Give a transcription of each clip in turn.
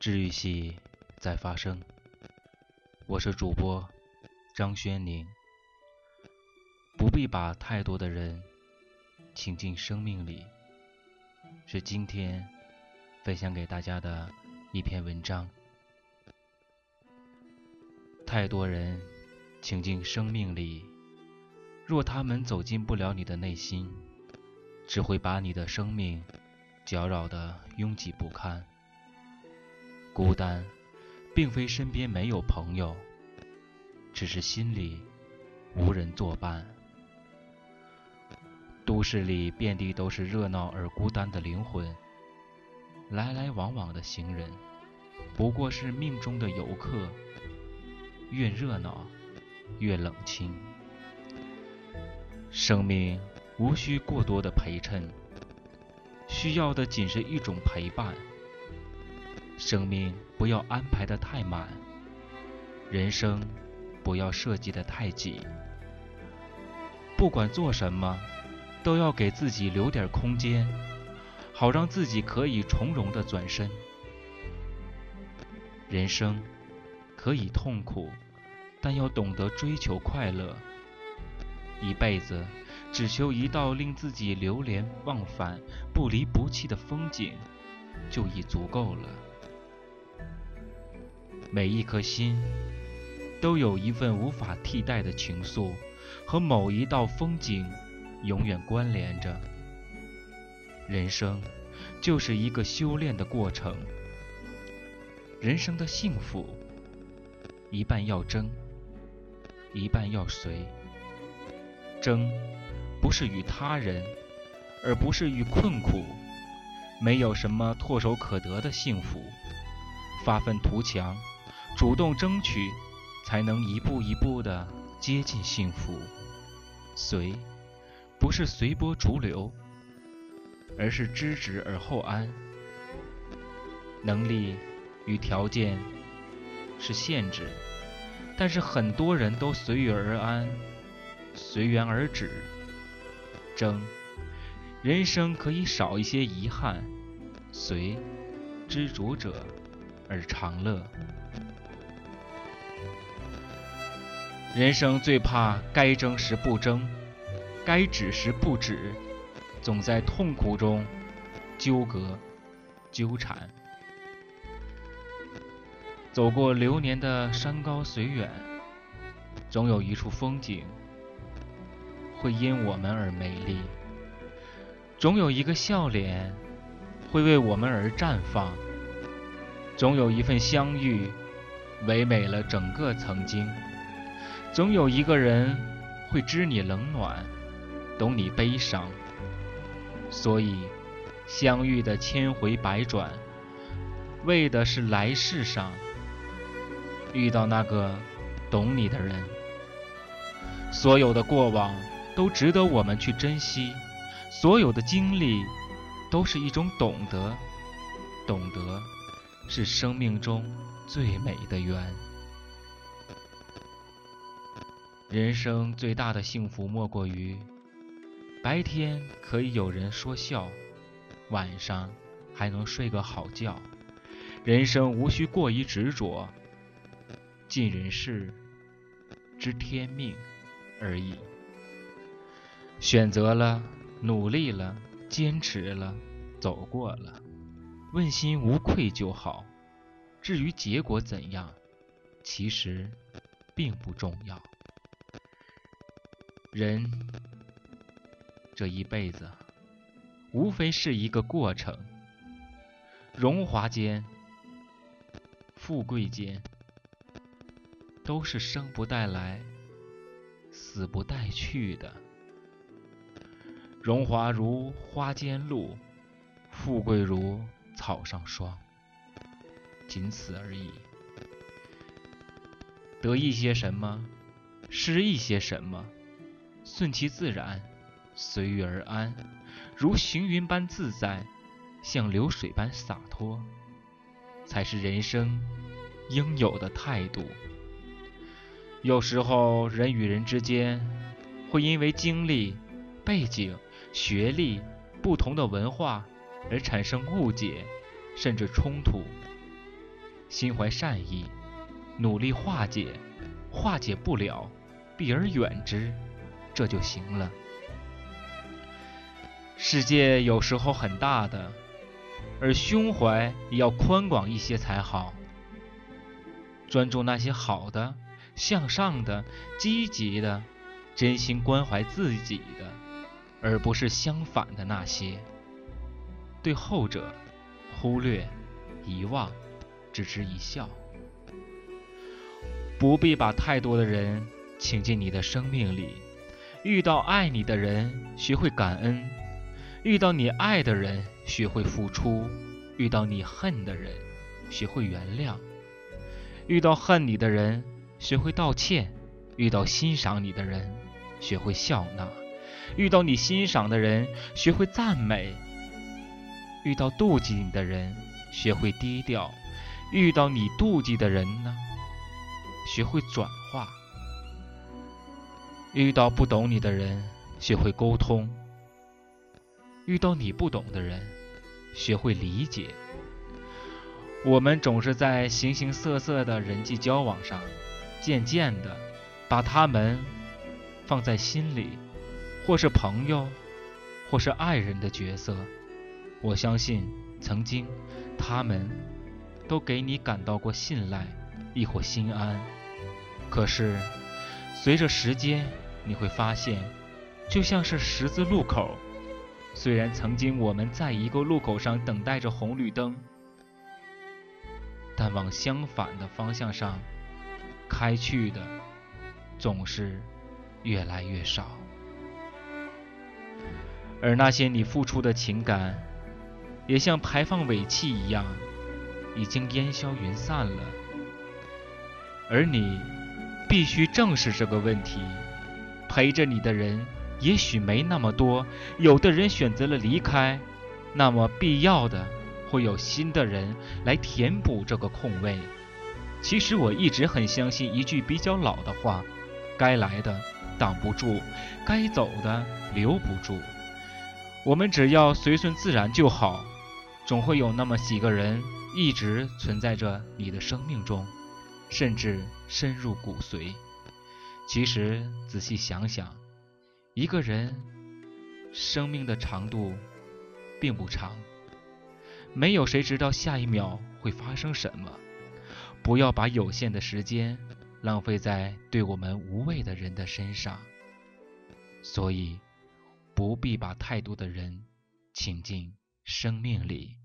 治愈系在发生，我是主播张轩宁。不必把太多的人请进生命里，是今天分享给大家的一篇文章。太多人请进生命里，若他们走进不了你的内心，只会把你的生命搅扰得拥挤不堪。孤单，并非身边没有朋友，只是心里无人作伴。都市里遍地都是热闹而孤单的灵魂，来来往往的行人，不过是命中的游客。越热闹，越冷清。生命无需过多的陪衬，需要的仅是一种陪伴。生命不要安排的太满，人生不要设计的太紧。不管做什么，都要给自己留点空间，好让自己可以从容的转身。人生。可以痛苦，但要懂得追求快乐。一辈子只求一道令自己流连忘返、不离不弃的风景，就已足够了。每一颗心都有一份无法替代的情愫，和某一道风景永远关联着。人生就是一个修炼的过程，人生的幸福。一半要争，一半要随。争，不是与他人，而不是与困苦。没有什么唾手可得的幸福。发愤图强，主动争取，才能一步一步的接近幸福。随，不是随波逐流，而是知止而后安。能力与条件。是限制，但是很多人都随遇而安，随缘而止。争，人生可以少一些遗憾；随，知足者而常乐。人生最怕该争时不争，该止时不止，总在痛苦中纠葛纠缠。走过流年的山高水远，总有一处风景会因我们而美丽；总有一个笑脸会为我们而绽放；总有一份相遇唯美了整个曾经；总有一个人会知你冷暖，懂你悲伤。所以，相遇的千回百转，为的是来世上。遇到那个懂你的人，所有的过往都值得我们去珍惜，所有的经历都是一种懂得，懂得是生命中最美的缘。人生最大的幸福莫过于，白天可以有人说笑，晚上还能睡个好觉。人生无需过于执着。尽人事，知天命而已。选择了，努力了，坚持了，走过了，问心无愧就好。至于结果怎样，其实并不重要。人这一辈子，无非是一个过程。荣华间，富贵间。都是生不带来，死不带去的。荣华如花间露，富贵如草上霜，仅此而已。得一些什么，失一些什么，顺其自然，随遇而安，如行云般自在，像流水般洒脱，才是人生应有的态度。有时候，人与人之间会因为经历、背景、学历、不同的文化而产生误解，甚至冲突。心怀善意，努力化解，化解不了，避而远之，这就行了。世界有时候很大的，而胸怀也要宽广一些才好。专注那些好的、向上的、积极的、真心关怀自己的，而不是相反的那些。对后者，忽略、遗忘，只值一笑。不必把太多的人请进你的生命里。遇到爱你的人，学会感恩；遇到你爱的人，学会付出；遇到你恨的人，学会原谅；遇到恨你的人，学会道歉；遇到欣赏你的人，学会笑纳；遇到你欣赏的人，学会赞美。遇到妒忌你的人，学会低调；遇到你妒忌的人呢，学会转；遇到不懂你的人，学会沟通；遇到你不懂的人，学会理解。我们总是在形形色色的人际交往上，渐渐的把他们放在心里，或是朋友，或是爱人的角色。我相信，曾经他们都给你感到过信赖，亦或心安。可是，随着时间，你会发现，就像是十字路口，虽然曾经我们在一个路口上等待着红绿灯，但往相反的方向上开去的，总是越来越少。而那些你付出的情感，也像排放尾气一样，已经烟消云散了。而你必须正视这个问题。陪着你的人也许没那么多，有的人选择了离开，那么必要的会有新的人来填补这个空位。其实我一直很相信一句比较老的话：该来的挡不住，该走的留不住。我们只要随顺自然就好。总会有那么几个人一直存在着你的生命中，甚至深入骨髓。其实仔细想想，一个人生命的长度并不长，没有谁知道下一秒会发生什么。不要把有限的时间浪费在对我们无谓的人的身上。所以，不必把太多的人请进生命里。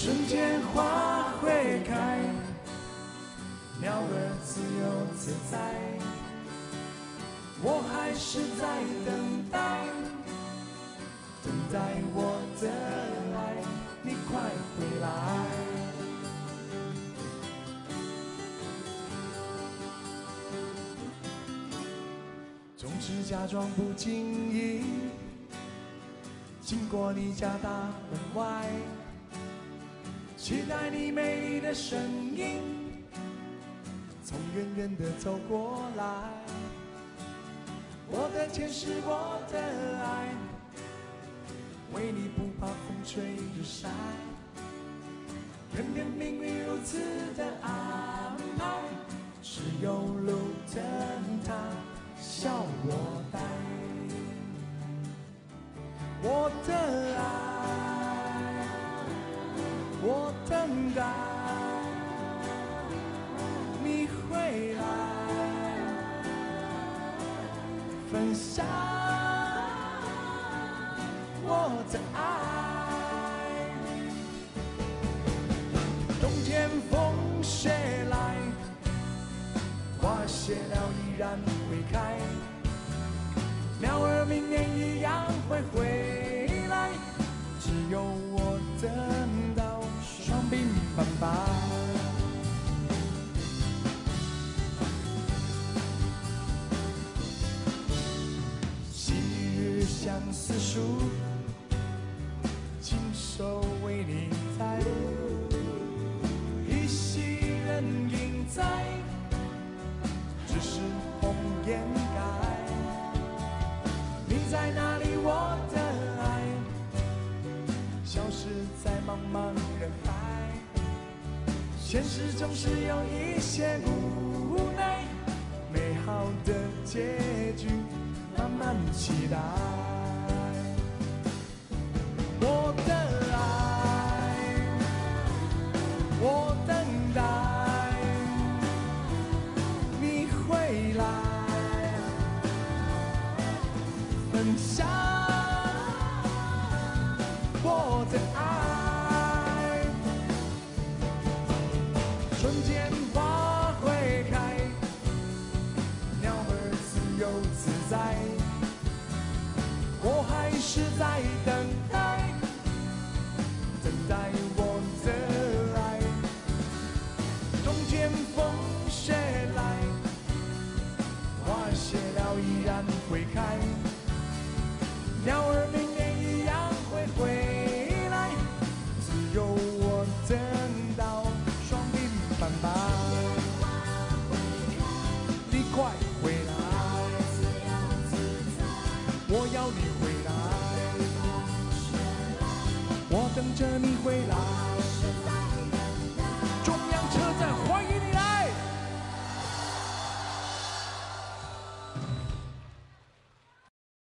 瞬间花会开，鸟儿自由自在。我还是在等待，等待我的爱，你快回来。总是假装不经意，经过你家大门外。期待你美丽的身影，从远远的走过来。我的天使，我的爱，为你不怕风吹日晒。偏偏命运如此的安排，只有路灯它笑我呆。我的等待你回来，分享我的爱。冬天风雪来，花谢了依然会开，鸟儿明年一样会回来，只有我的。拜昔日相思树亲手为你栽依稀人影在只是红颜改你在哪里我的爱消失在茫茫人海。现实总是有一些无奈美好的结局慢慢期待。快回来。我要你回来。我等着你回来。